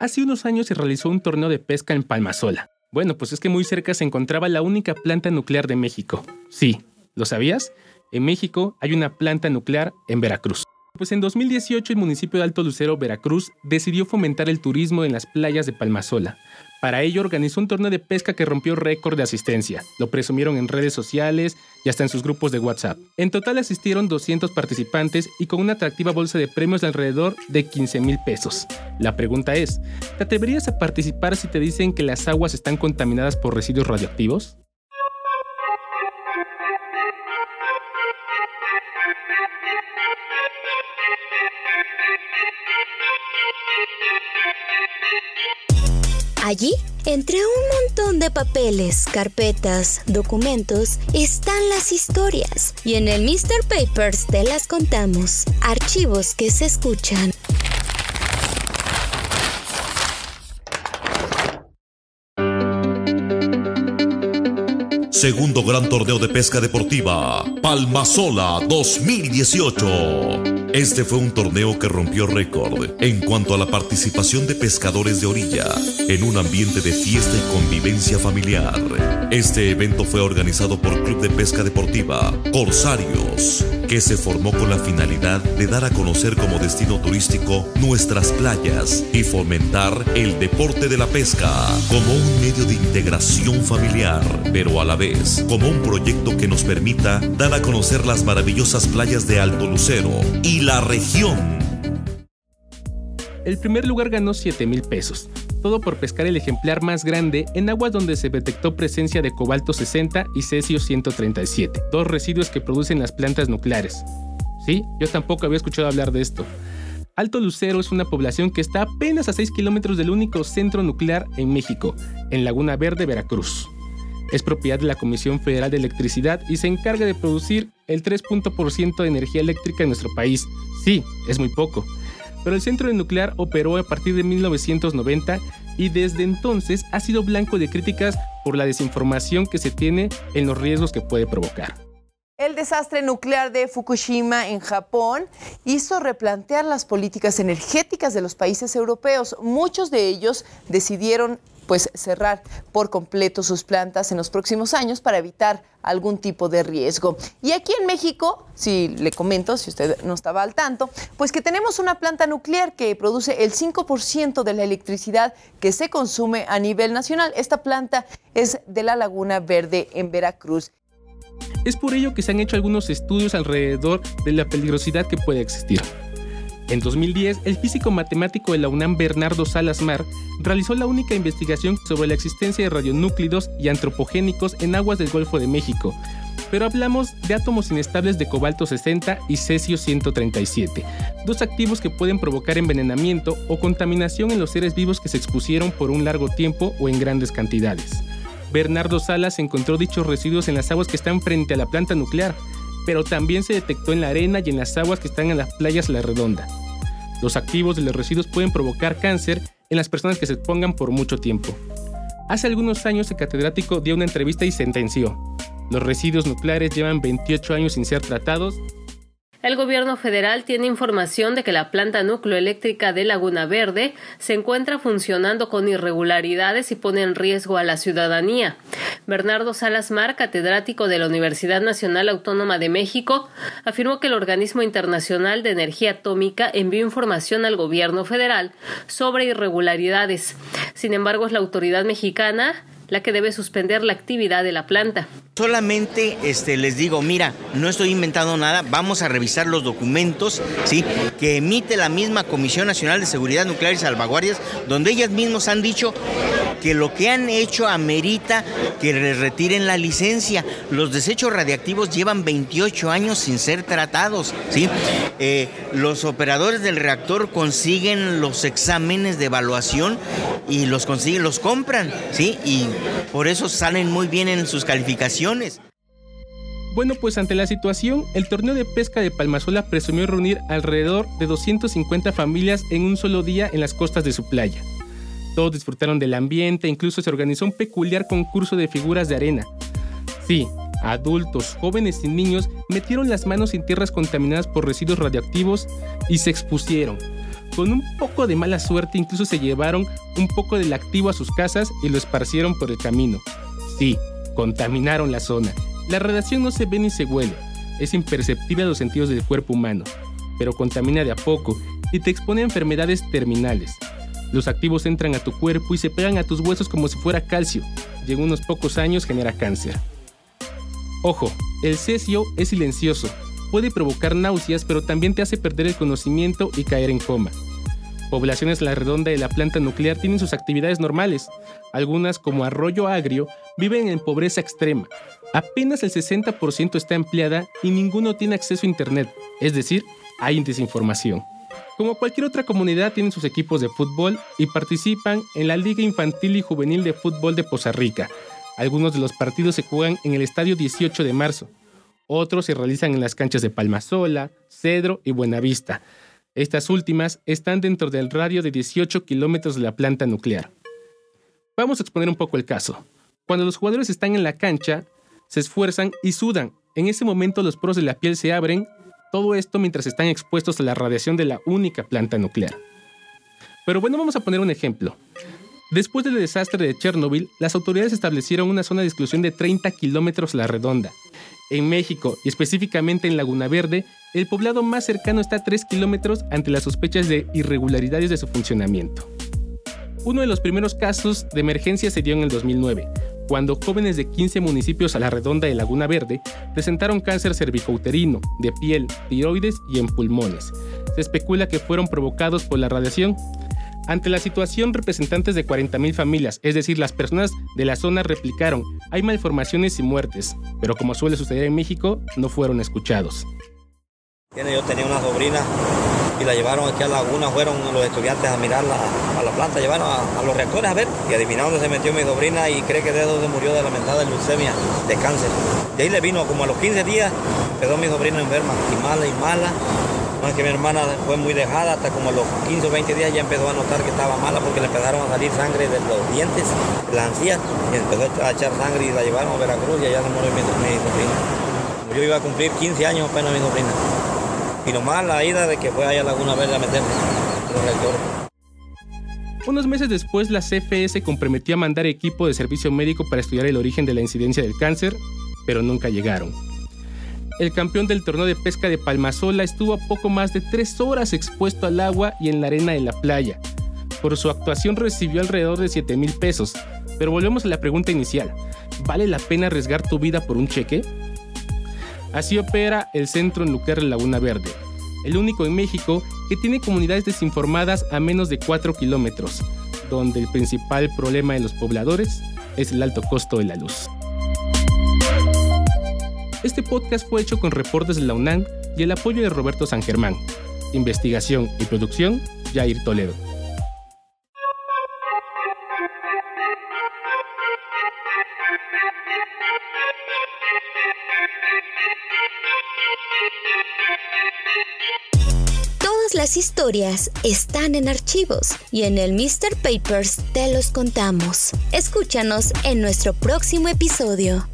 Hace unos años se realizó un torneo de pesca en Palmasola. Bueno, pues es que muy cerca se encontraba la única planta nuclear de México. Sí, ¿lo sabías? En México hay una planta nuclear en Veracruz. Pues en 2018 el municipio de Alto Lucero, Veracruz, decidió fomentar el turismo en las playas de Palmasola. Para ello organizó un torneo de pesca que rompió récord de asistencia. Lo presumieron en redes sociales y hasta en sus grupos de WhatsApp. En total asistieron 200 participantes y con una atractiva bolsa de premios de alrededor de 15 mil pesos. La pregunta es, ¿te atreverías a participar si te dicen que las aguas están contaminadas por residuos radioactivos? Allí, entre un montón de papeles, carpetas, documentos, están las historias. Y en el Mr. Papers te las contamos. Archivos que se escuchan. Segundo Gran Torneo de Pesca Deportiva, Palmasola 2018. Este fue un torneo que rompió récord en cuanto a la participación de pescadores de orilla en un ambiente de fiesta y convivencia familiar. Este evento fue organizado por Club de Pesca Deportiva Corsarios, que se formó con la finalidad de dar a conocer como destino turístico nuestras playas y fomentar el deporte de la pesca como un medio de integración familiar, pero a la vez como un proyecto que nos permita dar a conocer las maravillosas playas de Alto Lucero y la región. El primer lugar ganó 7 mil pesos, todo por pescar el ejemplar más grande en aguas donde se detectó presencia de cobalto 60 y cesio 137, dos residuos que producen las plantas nucleares. Sí, yo tampoco había escuchado hablar de esto. Alto Lucero es una población que está apenas a 6 kilómetros del único centro nuclear en México, en Laguna Verde, Veracruz. Es propiedad de la Comisión Federal de Electricidad y se encarga de producir el 3% de energía eléctrica en nuestro país. Sí, es muy poco. Pero el centro nuclear operó a partir de 1990 y desde entonces ha sido blanco de críticas por la desinformación que se tiene en los riesgos que puede provocar. El desastre nuclear de Fukushima en Japón hizo replantear las políticas energéticas de los países europeos. Muchos de ellos decidieron pues cerrar por completo sus plantas en los próximos años para evitar algún tipo de riesgo. Y aquí en México, si le comento, si usted no estaba al tanto, pues que tenemos una planta nuclear que produce el 5% de la electricidad que se consume a nivel nacional. Esta planta es de la Laguna Verde en Veracruz. Es por ello que se han hecho algunos estudios alrededor de la peligrosidad que puede existir. En 2010, el físico matemático de la UNAM Bernardo Salas Mar realizó la única investigación sobre la existencia de radionúclidos y antropogénicos en aguas del Golfo de México, pero hablamos de átomos inestables de cobalto 60 y cesio 137, dos activos que pueden provocar envenenamiento o contaminación en los seres vivos que se expusieron por un largo tiempo o en grandes cantidades. Bernardo Salas encontró dichos residuos en las aguas que están frente a la planta nuclear, pero también se detectó en la arena y en las aguas que están en las playas La Redonda. Los activos de los residuos pueden provocar cáncer en las personas que se expongan por mucho tiempo. Hace algunos años el catedrático dio una entrevista y sentenció. Los residuos nucleares llevan 28 años sin ser tratados el gobierno federal tiene información de que la planta nucleoeléctrica de Laguna Verde se encuentra funcionando con irregularidades y pone en riesgo a la ciudadanía. Bernardo Salas Mar, catedrático de la Universidad Nacional Autónoma de México, afirmó que el Organismo Internacional de Energía Atómica envió información al gobierno federal sobre irregularidades. Sin embargo, es la autoridad mexicana la que debe suspender la actividad de la planta. Solamente este, les digo, mira, no estoy inventando nada, vamos a revisar los documentos ¿sí? que emite la misma Comisión Nacional de Seguridad Nuclear y Salvaguardias, donde ellas mismas han dicho que lo que han hecho amerita que les retiren la licencia. Los desechos radiactivos llevan 28 años sin ser tratados. ¿sí? Eh, los operadores del reactor consiguen los exámenes de evaluación y los consiguen, los compran, ¿sí? Y por eso salen muy bien en sus calificaciones. Bueno, pues ante la situación, el torneo de pesca de Palmasola presumió reunir alrededor de 250 familias en un solo día en las costas de su playa. Todos disfrutaron del ambiente, incluso se organizó un peculiar concurso de figuras de arena. Sí, adultos, jóvenes y niños metieron las manos en tierras contaminadas por residuos radioactivos y se expusieron. Con un poco de mala suerte incluso se llevaron un poco del activo a sus casas y lo esparcieron por el camino. Sí, contaminaron la zona. La radiación no se ve ni se huele, es imperceptible a los sentidos del cuerpo humano, pero contamina de a poco y te expone a enfermedades terminales. Los activos entran a tu cuerpo y se pegan a tus huesos como si fuera calcio, y en unos pocos años genera cáncer. Ojo, el cesio es silencioso, puede provocar náuseas, pero también te hace perder el conocimiento y caer en coma. Poblaciones la redonda de la planta nuclear tienen sus actividades normales. Algunas, como Arroyo Agrio, viven en pobreza extrema. Apenas el 60% está empleada y ninguno tiene acceso a Internet, es decir, hay desinformación. Como cualquier otra comunidad, tienen sus equipos de fútbol y participan en la Liga Infantil y Juvenil de Fútbol de Poza Rica. Algunos de los partidos se juegan en el Estadio 18 de marzo. Otros se realizan en las canchas de Palmasola, Cedro y Buenavista. Estas últimas están dentro del radio de 18 kilómetros de la planta nuclear. Vamos a exponer un poco el caso. Cuando los jugadores están en la cancha, se esfuerzan y sudan. En ese momento los poros de la piel se abren todo esto mientras están expuestos a la radiación de la única planta nuclear. Pero bueno, vamos a poner un ejemplo. Después del desastre de Chernobyl, las autoridades establecieron una zona de exclusión de 30 kilómetros la redonda. En México, y específicamente en Laguna Verde, el poblado más cercano está a 3 kilómetros ante las sospechas de irregularidades de su funcionamiento. Uno de los primeros casos de emergencia se dio en el 2009, cuando jóvenes de 15 municipios a la redonda de Laguna Verde presentaron cáncer cervicouterino, de piel, tiroides y en pulmones. Se especula que fueron provocados por la radiación. Ante la situación, representantes de 40.000 familias, es decir, las personas de la zona replicaron, hay malformaciones y muertes, pero como suele suceder en México, no fueron escuchados. Yo tenía una sobrina y la llevaron aquí a la laguna, fueron los estudiantes a mirar a la planta, llevaron a, los reactores a ver y adivinaron dónde se metió mi sobrina y cree que de donde murió de lamentada leucemia, de cáncer. De ahí le vino como a los 15 días, quedó mi sobrina enferma y mala y mala. Más que mi hermana fue muy dejada, hasta como a los 15 o 20 días ya empezó a notar que estaba mala porque le empezaron a salir sangre de los dientes, la ansía, y empezó a echar sangre y la llevaron a Veracruz y allá se murió mi sobrina. Yo iba a cumplir 15 años apenas mi sobrina. Y nomás la ida de que fue a Laguna Verde a meterme Unos meses después, la CFE se comprometió a mandar equipo de servicio médico para estudiar el origen de la incidencia del cáncer, pero nunca llegaron. El campeón del torneo de pesca de Palmasola estuvo a poco más de tres horas expuesto al agua y en la arena de la playa. Por su actuación recibió alrededor de 7 mil pesos. Pero volvemos a la pregunta inicial. ¿Vale la pena arriesgar tu vida por un cheque? Así opera el Centro Nuclear Laguna Verde, el único en México que tiene comunidades desinformadas a menos de 4 kilómetros, donde el principal problema de los pobladores es el alto costo de la luz. Este podcast fue hecho con reportes de la UNAM y el apoyo de Roberto San Germán. Investigación y producción, Jair Toledo. Las historias están en archivos y en el Mr. Papers te los contamos. Escúchanos en nuestro próximo episodio.